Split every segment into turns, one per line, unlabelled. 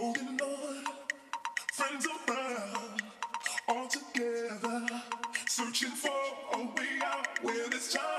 holding on, friends around, all together, searching for a way out where this time.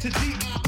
to deep.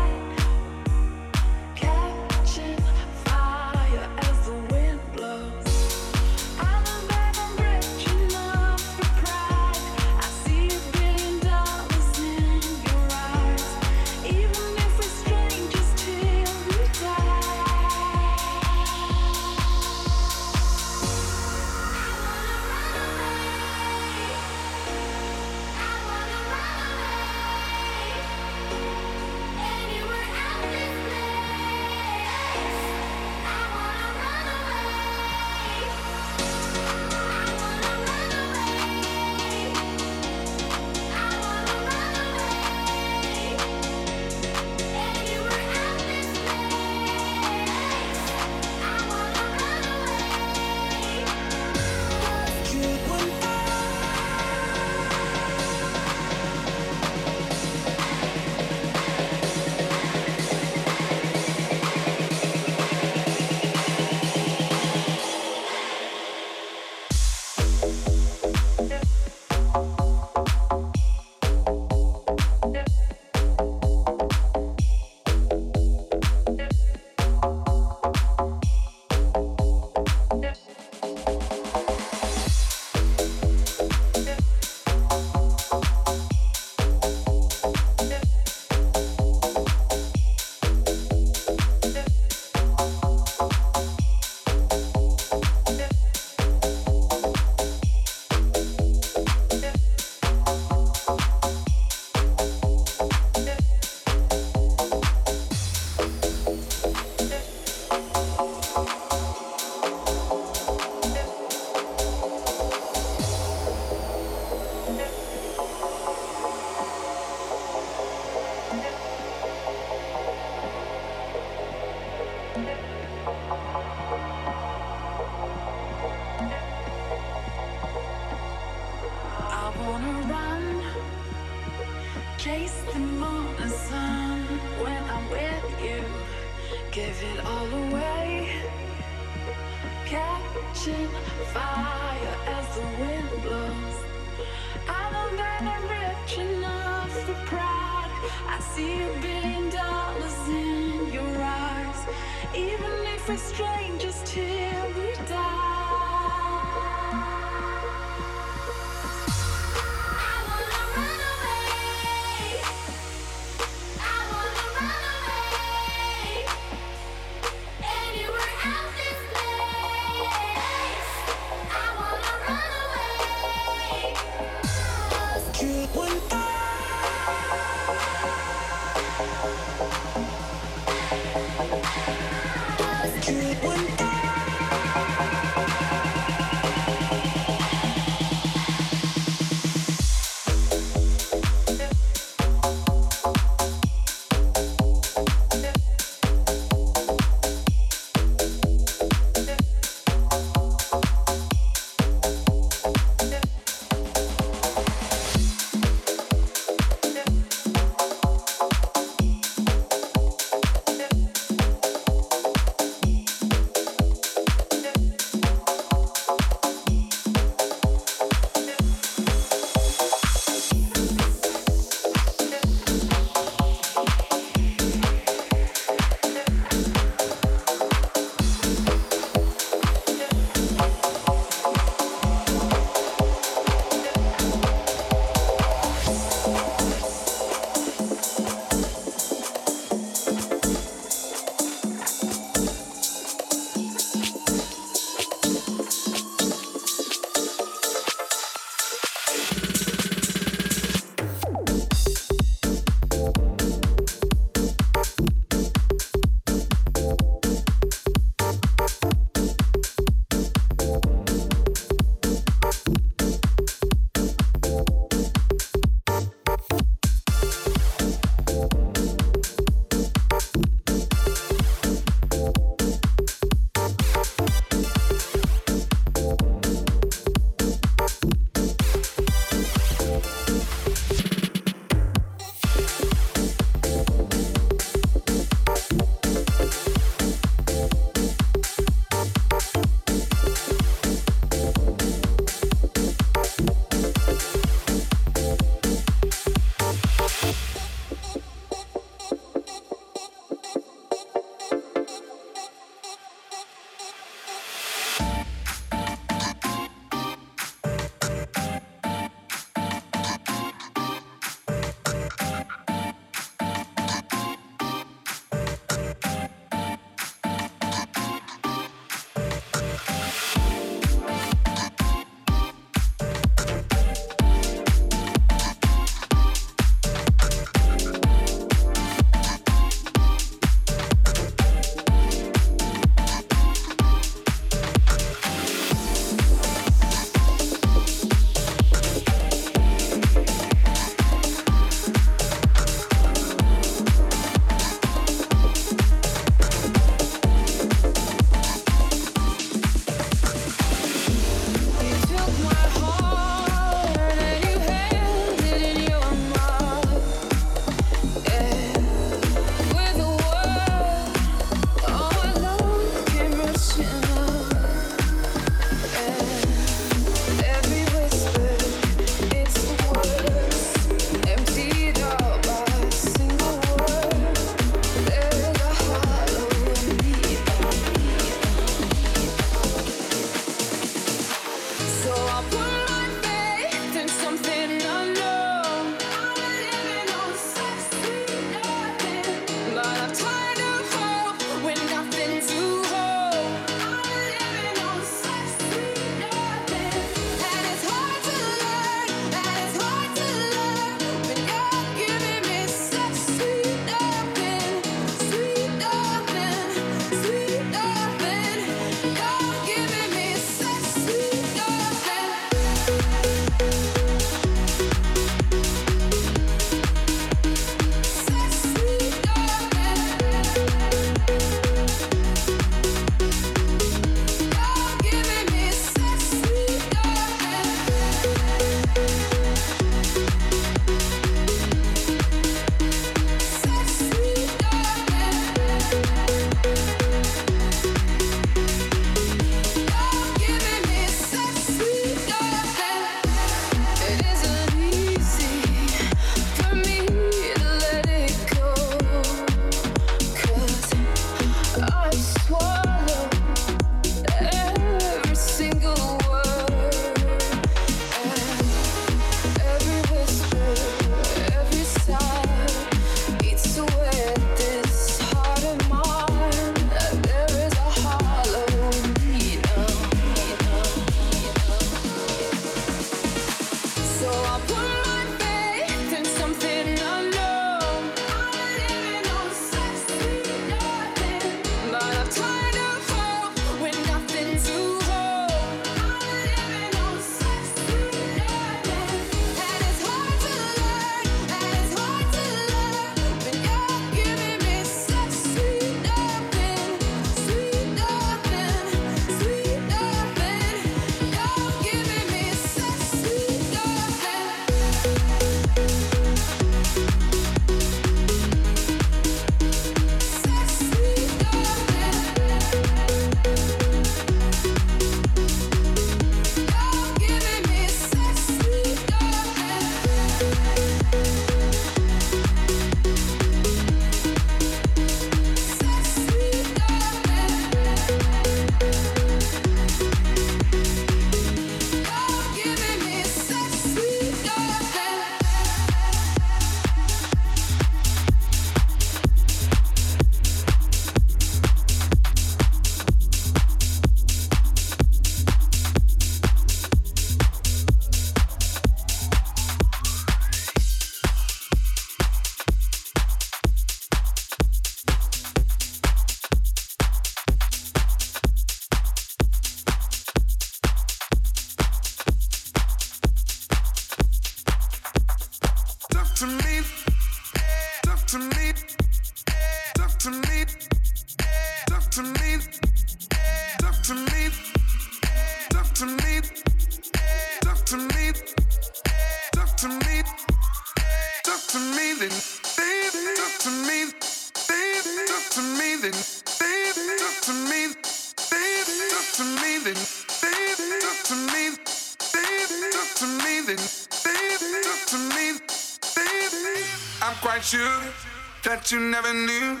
new.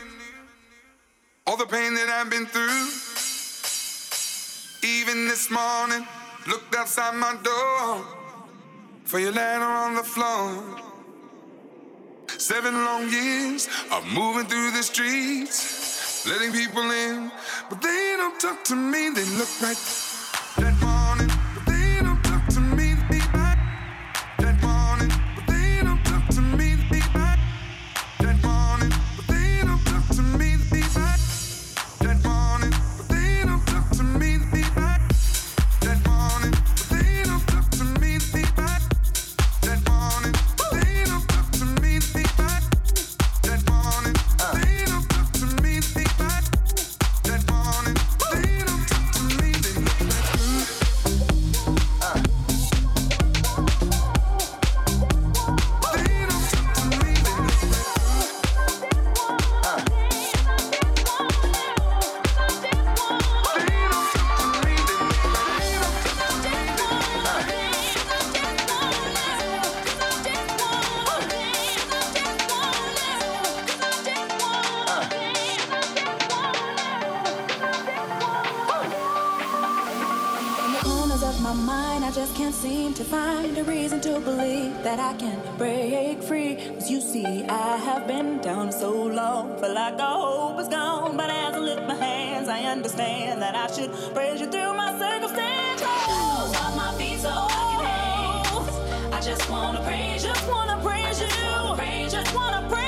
All the pain that I've been through. Even this morning, looked outside my door for your ladder on the floor. Seven long years of moving through the streets, letting people in, but they don't talk to me. They look right. That
of my mind, I just can't seem to find a reason to
believe that I can break free. Cause you see, I have been down so long, feel like all hope is gone. But as I lift my hands, I understand that I should praise you through my circumstances. Close my feet so I. I just wanna praise you, just wanna praise you, just wanna praise you.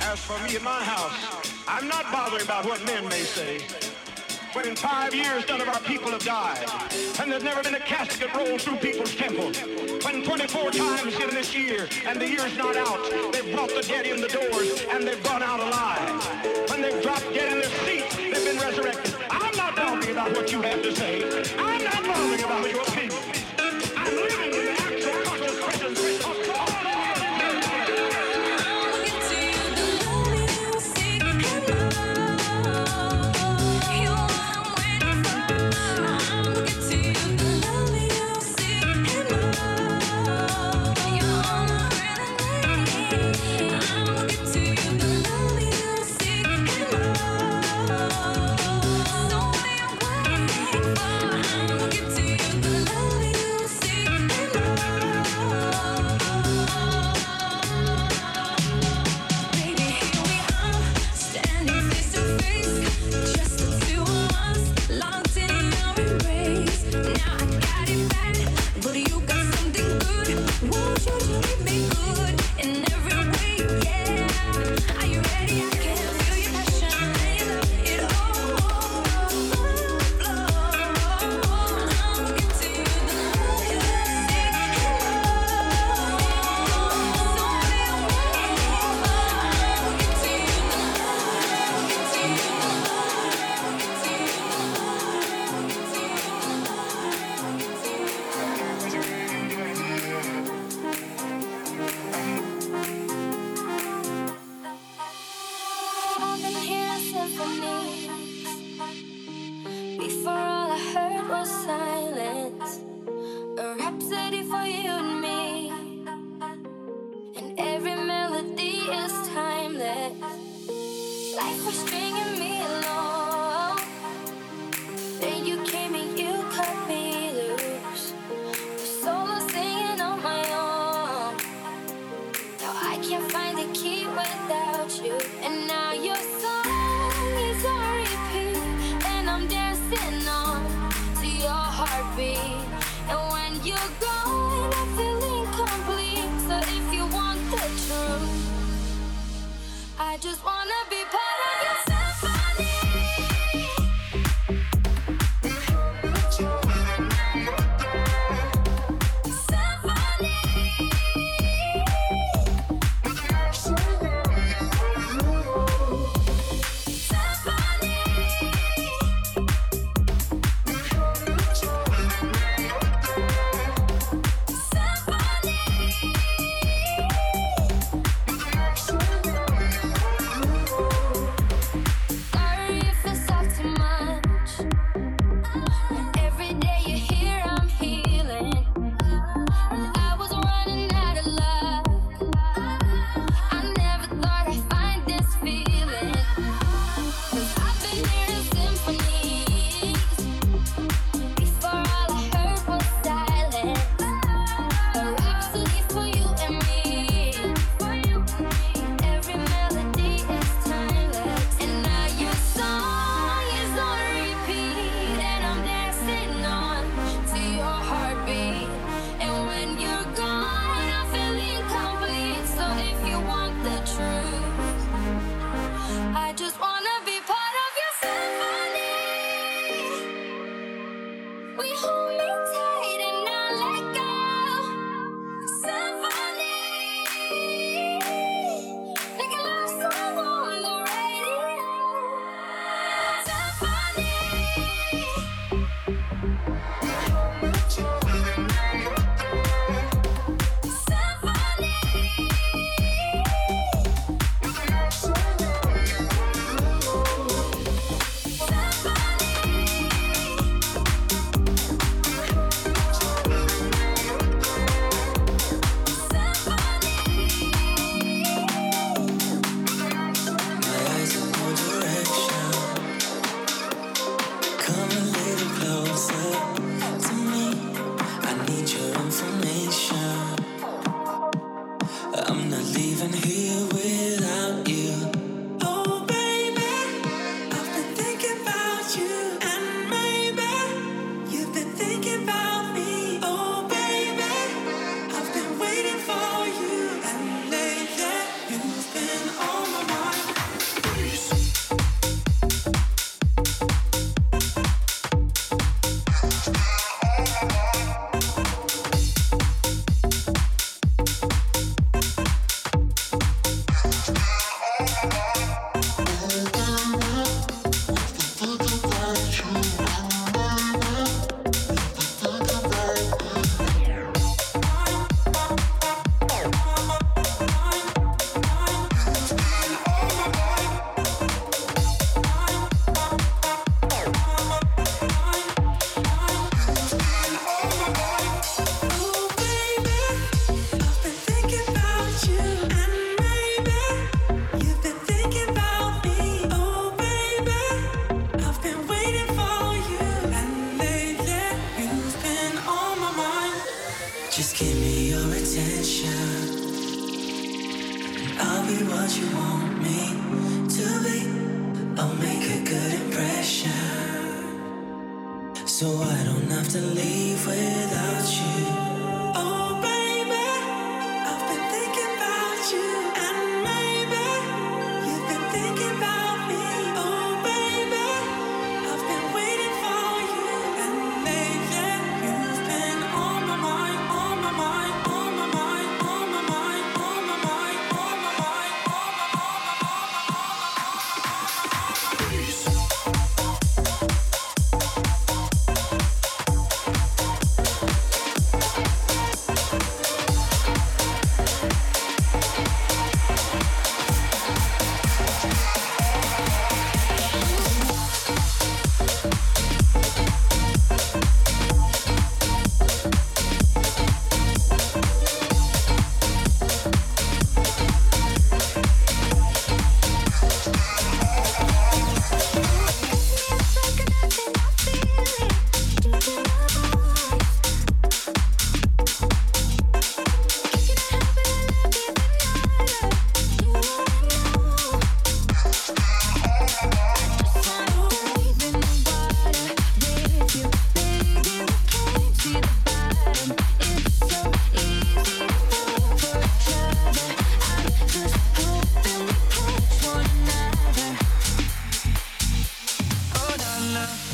As for me and my house, I'm not bothering about what men may say. But in five years, none of our people have died. And there's never been a casket rolled through people's temples. When 24 times in this year, and the year's not out, they've brought the dead in the doors, and they've gone out alive. When they've dropped dead in their seats, they've been resurrected. I'm not bothering about what you have to say. I'm not bothering about your
So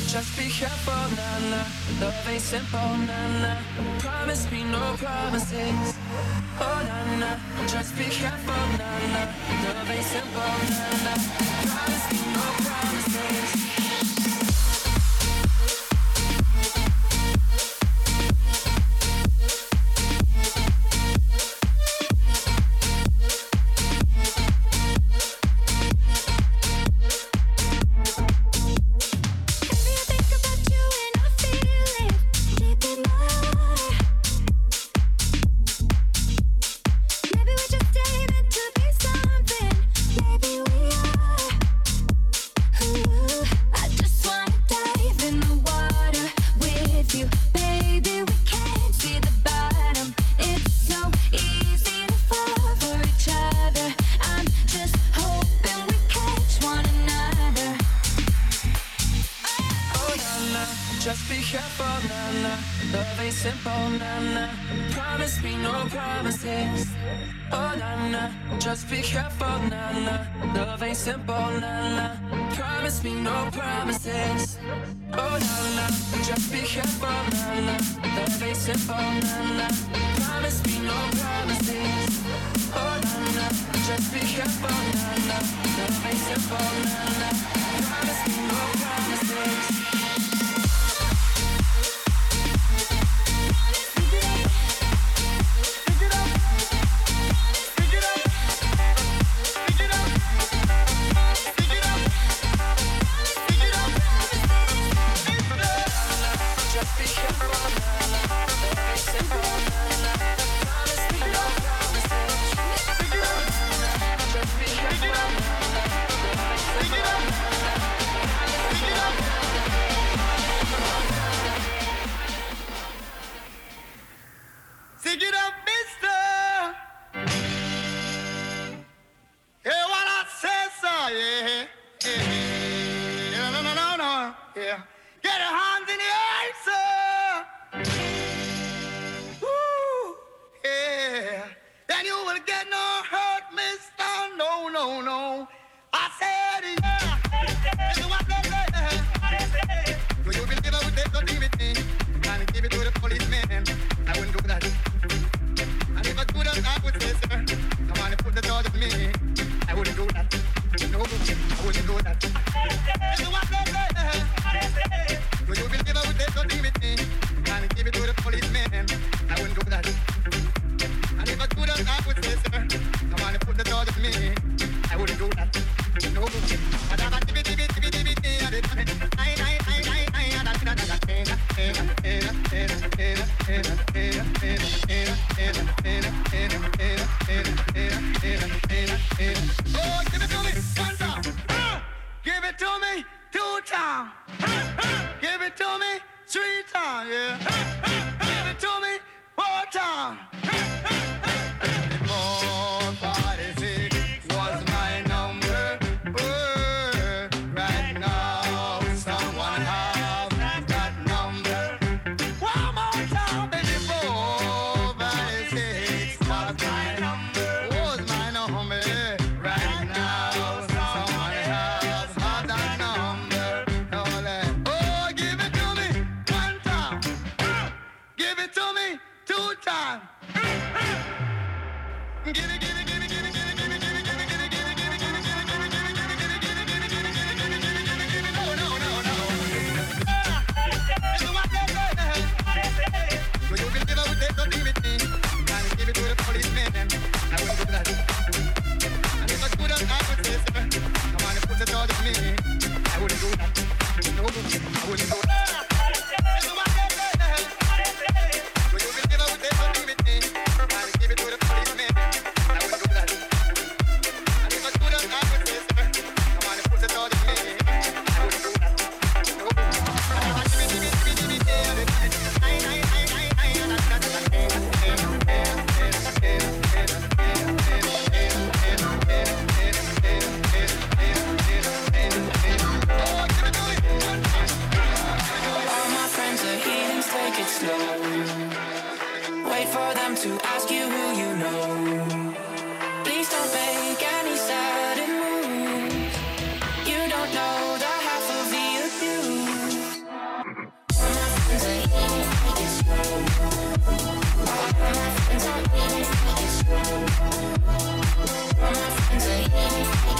Just be careful, Nana. Love ain't simple, Nana. Promise me no promises. Oh na. Just be careful, Nana. Love ain't simple, Nana. Promise me no promises.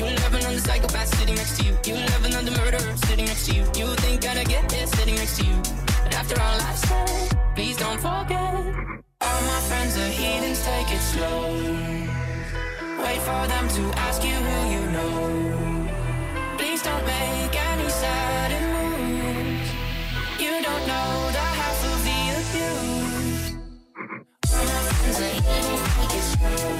You love another psychopath sitting next to you. You love another murderer sitting next to you. You think that I get this sitting next to you. But after all I've said, please don't forget. All my friends are heathens, take it slow. Wait for them to ask you who you know. Please don't make any sudden moves. You don't know the half of the abuse. All my friends are heathens, take it slow.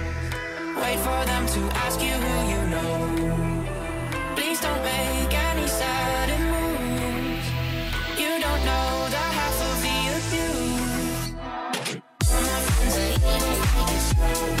wait for them to ask you who you know. Please don't make any sudden moves. You don't know the half of the abuse. My friends are eating,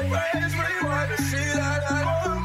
sunrise, rewind to see that I